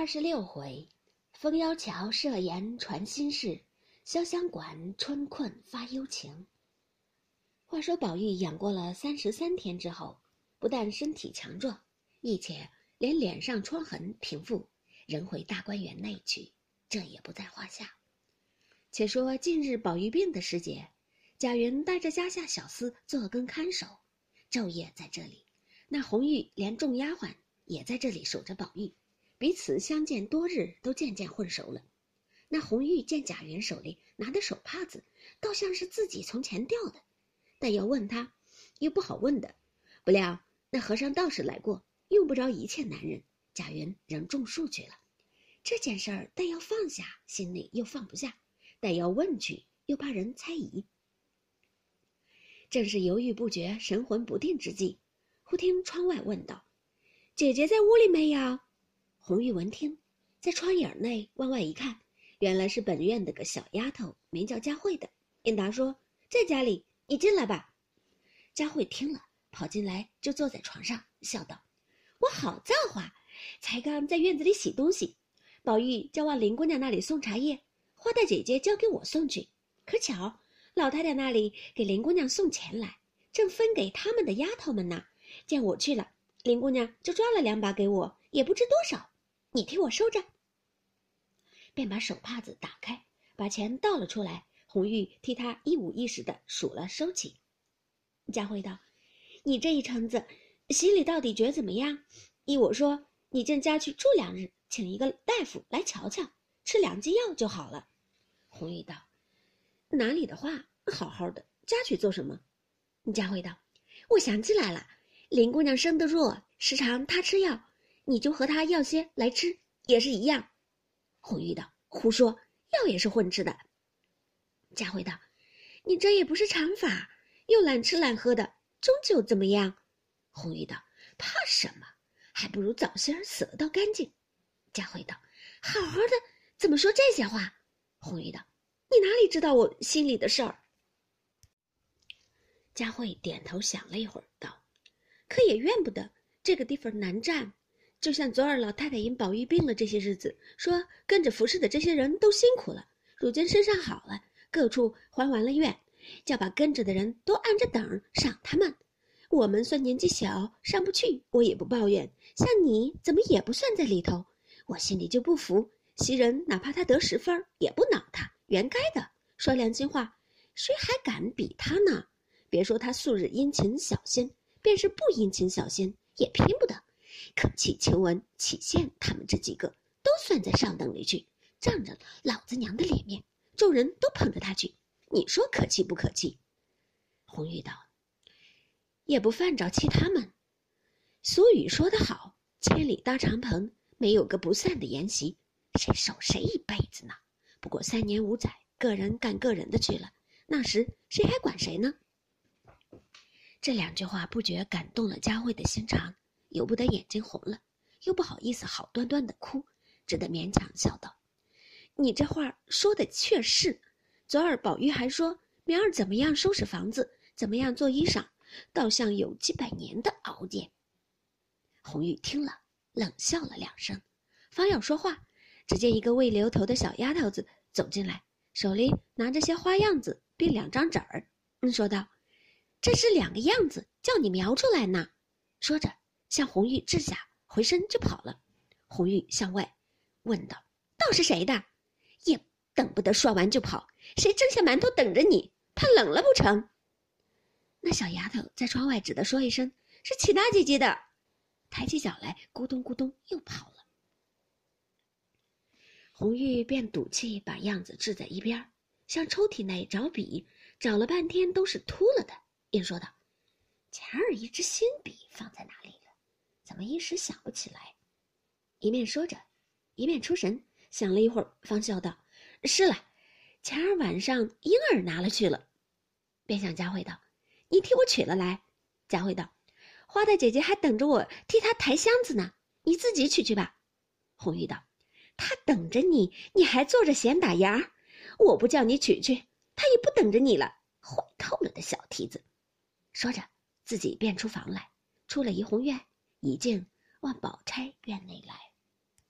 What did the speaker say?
二十六回，风妖桥设言传心事，潇湘馆春困发幽情。话说宝玉养过了三十三天之后，不但身体强壮，亦且连脸上疮痕平复，仍回大观园内去，这也不在话下。且说近日宝玉病的时节，贾云带着家下小厮做更看守，昼夜在这里。那红玉连众丫鬟也在这里守着宝玉。彼此相见多日，都渐渐混熟了。那红玉见贾云手里拿的手帕子，倒像是自己从前掉的，但要问他，又不好问的。不料那和尚道士来过，用不着一切男人，贾云仍种树去了。这件事儿，但要放下，心里又放不下；但要问去，又怕人猜疑。正是犹豫不决、神魂不定之际，忽听窗外问道：“姐姐在屋里没有？”红玉闻听，在窗影内往外一看，原来是本院的个小丫头，名叫佳慧的。应答说：“在家里，你进来吧。”佳慧听了，跑进来就坐在床上，笑道：“我好造化，才刚在院子里洗东西，宝玉叫往林姑娘那里送茶叶，花大姐姐交给我送去。可巧老太太那里给林姑娘送钱来，正分给他们的丫头们呢。见我去了，林姑娘就抓了两把给我，也不知多少。”你替我收着。便把手帕子打开，把钱倒了出来。红玉替他一五一十的数了，收起。佳慧道：“你这一程子，心里到底觉怎么样？依我说，你进家去住两日，请一个大夫来瞧瞧，吃两剂药就好了。”红玉道：“哪里的话，好好的，家去做什么？”佳慧道：“我想起来了，林姑娘生得弱，时常她吃药。”你就和他要些来吃，也是一样。红玉道：“胡说，药也是混吃的。”佳慧道：“你这也不是常法，又懒吃懒喝的，终究怎么样？”红玉道：“怕什么？还不如早些死了倒干净。”佳慧道：“好好的，怎么说这些话？”红玉道：“你哪里知道我心里的事儿？”佳慧点头想了一会儿，道：“可也怨不得这个地方难站。”就像昨儿老太太因宝玉病了这些日子，说跟着服侍的这些人都辛苦了，如今身上好了，各处还完了愿，叫把跟着的人都按着等赏他们。我们算年纪小，上不去，我也不抱怨。像你怎么也不算在里头，我心里就不服。袭人哪怕他得十分，也不恼他，原该的。说良心话，谁还敢比他呢？别说他素日殷勤小心，便是不殷勤小心，也拼不得。可气、晴雯、启宪他们这几个都算在上等里去，仗着老子娘的脸面，众人都捧着他去。你说可气不可气？红玉道：“也不犯着气他们。俗语说得好，千里搭长棚，没有个不散的筵席，谁守谁一辈子呢？不过三年五载，个人干个人的去了，那时谁还管谁呢？”这两句话不觉感动了佳慧的心肠。由不得眼睛红了，又不好意思好端端的哭，只得勉强笑道：“你这话说的确是。昨儿宝玉还说明儿怎么样收拾房子，怎么样做衣裳，倒像有几百年的熬夜。”红玉听了，冷笑了两声，方要说话，只见一个未留头的小丫头子走进来，手里拿着些花样子，并两张纸儿，嗯说道：“这是两个样子，叫你描出来呢。”说着。向红玉掷下，回身就跑了。红玉向外问道：“倒是谁的？”也等不得说完就跑。谁蒸下馒头等着你？怕冷了不成？那小丫头在窗外只得说一声：“是齐大姐姐的。”抬起脚来，咕咚咕咚又跑了。红玉便赌气把样子掷在一边，向抽屉内找笔，找了半天都是秃了的，便说道：“前儿一支新笔放在哪里？”怎么一时想不起来？一面说着，一面出神，想了一会儿，方笑道：“是了，前儿晚上婴儿拿了去了。”便向佳慧道：“你替我取了来。”佳慧道：“花大姐姐还等着我替她抬箱子呢，你自己取去吧。”红玉道：“她等着你，你还坐着闲打牙？我不叫你取去，她也不等着你了。坏透了的小蹄子！”说着，自己便出房来，出了怡红院。已经往宝钗院内来。